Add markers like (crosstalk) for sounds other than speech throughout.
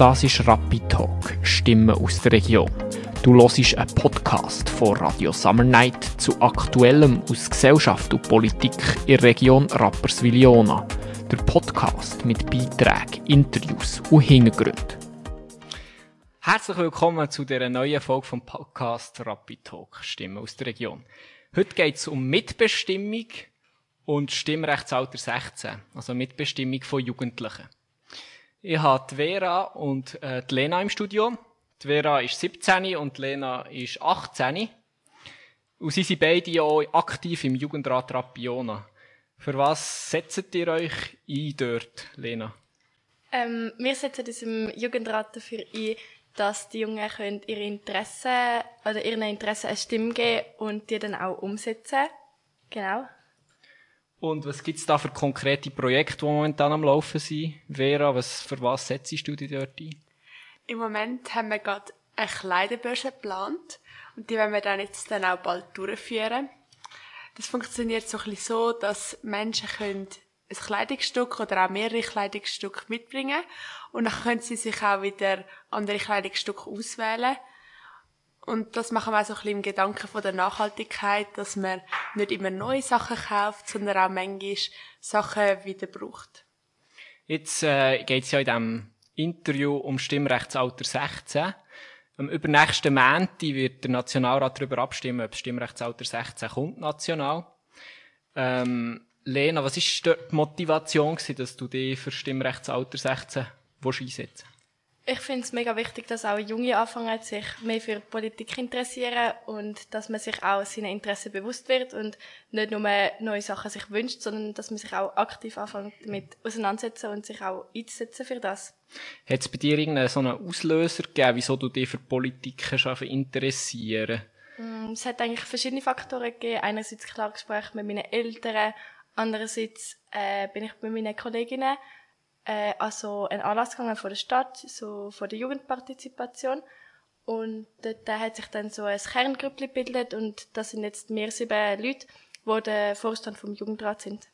Das ist Rapid Talk, Stimmen aus der Region. Du hörst einen Podcast von Radio Summer Night zu Aktuellem aus Gesellschaft und Politik in der Region Rapperswil-Jona. Der Podcast mit Beiträgen, Interviews und Hintergründen. Herzlich willkommen zu dieser neuen Folge vom Podcast Rapid Talk, Stimmen aus der Region. Heute geht es um Mitbestimmung und Stimmrechtsalter 16, also Mitbestimmung von Jugendlichen. Ich habe die Vera und äh, die Lena im Studio. Die Vera ist 17 und die Lena ist 18. Und sie sind beide auch aktiv im Jugendrat Rapiona. Für was setzt ihr euch ein dort, Lena? Ähm, wir setzen uns im Jugendrat dafür ein, dass die Jungen können ihre Interessen oder ihren Interessen eine Stimme geben und die dann auch umsetzen. Genau. Und was gibt's da für konkrete Projekte, die momentan am Laufen sind? Vera, was, für was setzt du dich dort ein? Im Moment haben wir gerade eine Kleiderbörse geplant und die werden wir dann jetzt dann auch bald durchführen. Das funktioniert so ein bisschen so, dass Menschen können ein Kleidungsstück oder auch mehrere Kleidungsstücke mitbringen und dann können sie sich auch wieder andere Kleidungsstücke auswählen und das machen wir auch so ein bisschen im Gedanken von der Nachhaltigkeit, dass man nicht immer neue Sachen kauft, sondern auch manchmal Sachen wieder braucht. Jetzt äh, geht es ja in diesem Interview um Stimmrechtsalter 16. Am übernächsten Montag wird der Nationalrat darüber abstimmen, ob Stimmrechtsalter 16 kommt, national. Ähm, Lena, was war die Motivation, dass du dich für Stimmrechtsalter 16 einsetzen ich finde es mega wichtig, dass auch Junge anfangen, sich mehr für Politik interessieren und dass man sich auch seinen Interessen bewusst wird und nicht nur neue Sachen sich wünscht, sondern dass man sich auch aktiv anfängt damit auseinandersetzen und sich auch einzusetzen für das. Hat es bei dir irgendeinen so einen Auslöser gegeben, wieso du dich für Politik interessieren? Mm, es hat eigentlich verschiedene Faktoren gegeben. Einerseits klar Gespräche mit meinen Eltern, andererseits äh, bin ich mit meinen Kolleginnen äh, also ein Anlass gegangen von der Stadt, so von der Jugendpartizipation. Und dort hat sich dann so ein Kerngrüppli gebildet und das sind jetzt mehr sieben Leute, die der Vorstand vom Jugendrat sind.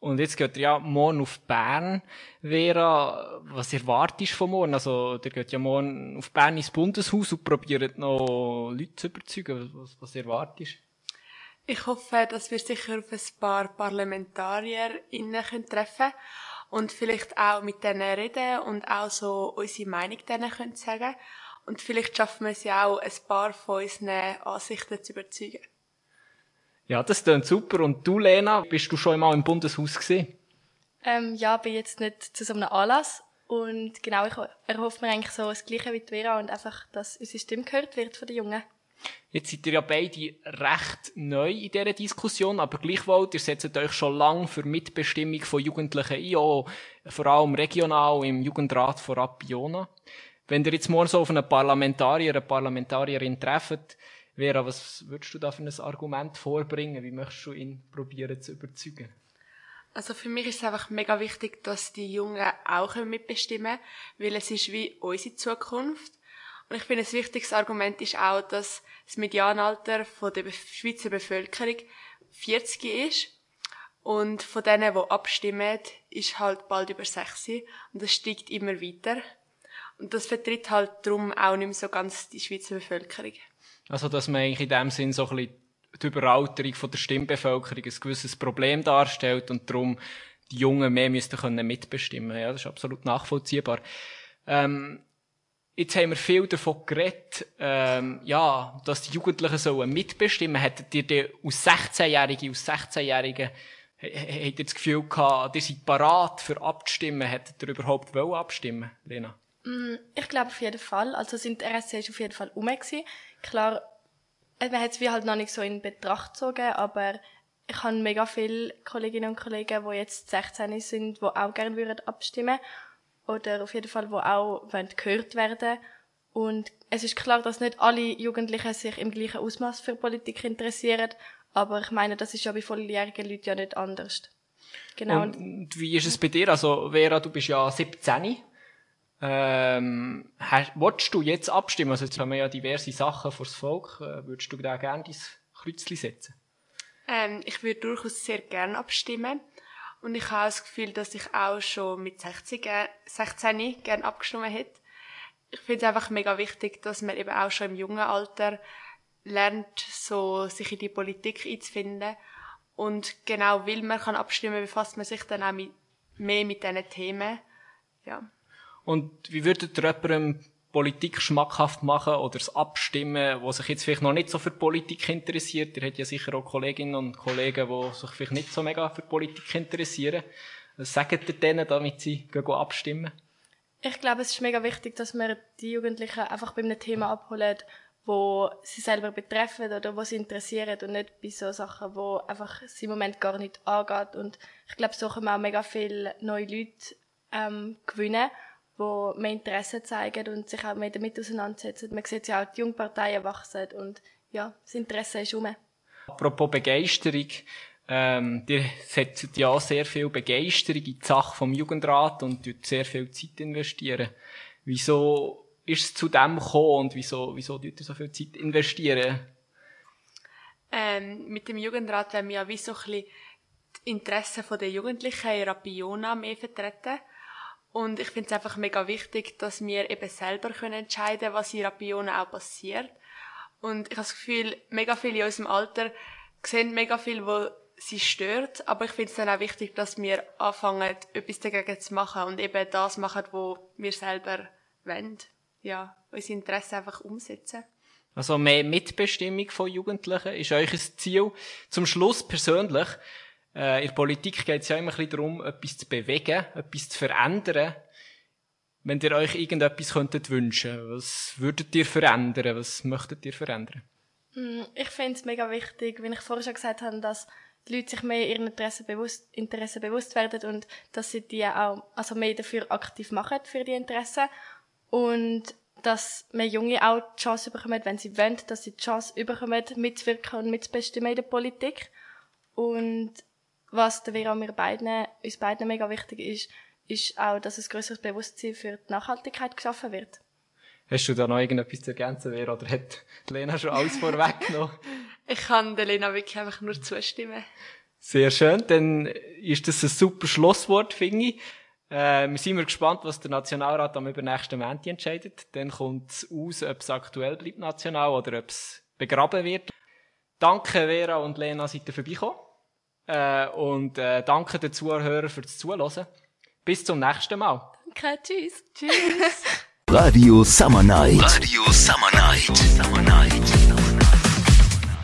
Und jetzt geht ihr ja morgen auf Bern. Vera, was erwartest du von morgen? Also, ihr geht ja morgen auf Bern ins Bundeshaus und probiert noch Leute zu überzeugen. Was, was erwartest du? Ich hoffe, dass wir sicher auf ein paar ParlamentarierInnen treffen können und vielleicht auch mit denen reden und auch so unsere Meinung denen können sagen. Und vielleicht schaffen wir es ja auch, ein paar von unseren Ansichten zu überzeugen. Ja, das klingt super. Und du, Lena, bist du schon einmal im Bundeshaus gesehen? Ähm, ja, bin jetzt nicht zu so einem Anlass. Und genau, ich erhoffe mir eigentlich so das Gleiche wie die Vera und einfach, dass unsere Stimme gehört wird von den Jungen. Jetzt seid ihr ja beide recht neu in dieser Diskussion, aber gleichwohl, ihr setzt euch schon lange für Mitbestimmung von Jugendlichen ein, auch vor allem regional im Jugendrat von Rapiona. Wenn ihr jetzt morgen so auf einen Parlamentarier, eine Parlamentarierin trefft, Vera, was würdest du da für ein Argument vorbringen? Wie möchtest du ihn probieren zu überzeugen? Also für mich ist es einfach mega wichtig, dass die Jungen auch mitbestimmen können, weil es ist wie unsere Zukunft. Und ich finde, ein wichtiges Argument ist auch, dass das Medianalter von der Schweizer Bevölkerung 40 ist. Und von denen, die abstimmen, ist halt bald über 60. Und das steigt immer weiter. Und das vertritt halt darum auch nicht mehr so ganz die Schweizer Bevölkerung. Also, dass man eigentlich in dem Sinn so ein bisschen die Überalterung von der Stimmbevölkerung ein gewisses Problem darstellt und darum die Jungen mehr müssten können mitbestimmen. Ja, das ist absolut nachvollziehbar. Ähm, Jetzt haben wir viel davon geredet, ähm, ja, dass die Jugendlichen sollen mitbestimmen. Hättet ihr denn aus 16-Jährigen, aus 16-Jährigen, habt ihr das Gefühl gehabt, ihr seid parat für abzustimmen? Hättet ihr überhaupt wollen abstimmen, Lena? Mm, ich glaube auf jeden Fall. Also die RSC ist auf jeden Fall um Klar, äh, man hat es wie halt noch nicht so in Betracht gezogen, aber ich habe mega viele Kolleginnen und Kollegen, die jetzt 16 sind, die auch gerne abstimmen würden oder auf jeden Fall, wo auch gehört werden und es ist klar, dass nicht alle Jugendlichen sich im gleichen Ausmaß für Politik interessieren, aber ich meine, das ist ja bei volljährigen Leuten ja nicht anders. Genau. Und, wie ist es bei dir? Also Vera, du bist ja 17. Ähm, hast, willst du jetzt abstimmen? Also jetzt haben wir ja diverse Sachen vor das Volk. Äh, würdest du da gerne dein Kreuzchen setzen? Ähm, ich würde durchaus sehr gerne abstimmen. Und ich habe das Gefühl, dass ich auch schon mit 60, 16 gerne abgestimmt hätte. ich finde es einfach mega wichtig, dass man eben auch schon im jungen Alter lernt, so sich in die Politik einzufinden. Und genau weil man kann abstimmen, befasst man sich dann auch mit, mehr mit diesen Themen. Ja. Und wie würdet ihr jemandem Politik schmackhaft machen oder das Abstimmen, wo sich jetzt vielleicht noch nicht so für Politik interessiert? Ihr habt ja sicher auch Kolleginnen und Kollegen, die sich vielleicht nicht so mega für Politik interessieren. Was sagt ihr denen, damit sie gehen abstimmen? Ich glaube, es ist mega wichtig, dass wir die Jugendlichen einfach bei einem Thema abholen, wo sie selber betreffen oder wo sie interessieren und nicht bei so Sachen, wo einfach sie im Moment gar nicht angeht. Und ich glaube, so können wir auch mega viele neue Leute ähm, gewinnen, die mehr Interesse zeigen und sich auch mehr damit auseinandersetzen. Man sieht ja auch, die Jungparteien wachsen und ja, das Interesse ist um. Apropos Begeisterung, ähm, ihr setzt ja sehr viel Begeisterung in die Sache vom Jugendrat und sehr viel Zeit investieren. Wieso ist es zu dem gekommen und wieso, wieso tut ihr so viel Zeit investieren? Ähm, mit dem Jugendrat wollen wir ja wie so ein bisschen die Interessen der Jugendlichen in Rapiona mehr vertreten. Und ich finde es einfach mega wichtig, dass wir eben selber können entscheiden was in Rapiona auch passiert. Und ich habe das Gefühl, mega viele in unserem Alter sehen mega viel, wo sie stört, aber ich finde es dann auch wichtig, dass wir anfangen, etwas dagegen zu machen und eben das machen, wo wir selber wollen. Ja, unsere Interessen einfach umsetzen. Also mehr Mitbestimmung von Jugendlichen ist euch ein Ziel. Zum Schluss persönlich, äh, in der Politik geht es ja immer ein bisschen darum, etwas zu bewegen, etwas zu verändern. Wenn ihr euch irgendetwas könntet wünschen, was würdet ihr verändern? Was möchtet ihr verändern? Hm, ich finde es mega wichtig, wie ich vorher schon gesagt habe, dass die Leute sich mehr ihren Interessen bewusst, Interessen bewusst werden und dass sie die auch, also mehr dafür aktiv machen für die Interessen. Und dass mehr Junge auch die Chance bekommen, wenn sie wollen, dass sie die Chance bekommen, mitzuwirken und mitzubestimmen in der Politik. Und was der Vera mir beiden, uns beiden mega wichtig ist, ist auch, dass ein größeres Bewusstsein für die Nachhaltigkeit geschaffen wird. Hast du da noch irgendetwas zu ergänzen, Vera, oder hat Lena schon alles vorweggenommen? (laughs) Ich kann der Lena wirklich einfach nur zustimmen. Sehr schön, dann ist das ein super Schlusswort, finde ich. Äh, wir sind gespannt, was der Nationalrat am übernächsten Montag entscheidet. Dann kommt es aus, ob es aktuell bleibt national oder ob es begraben wird. Danke Vera und Lena, seid ihr vorbeigekommen. Äh, und äh, danke den Zuhörern fürs Zuhören. Bis zum nächsten Mal. Danke, tschüss. Tschüss. Radio Summer Night. Radio Summer Night. Summer Night.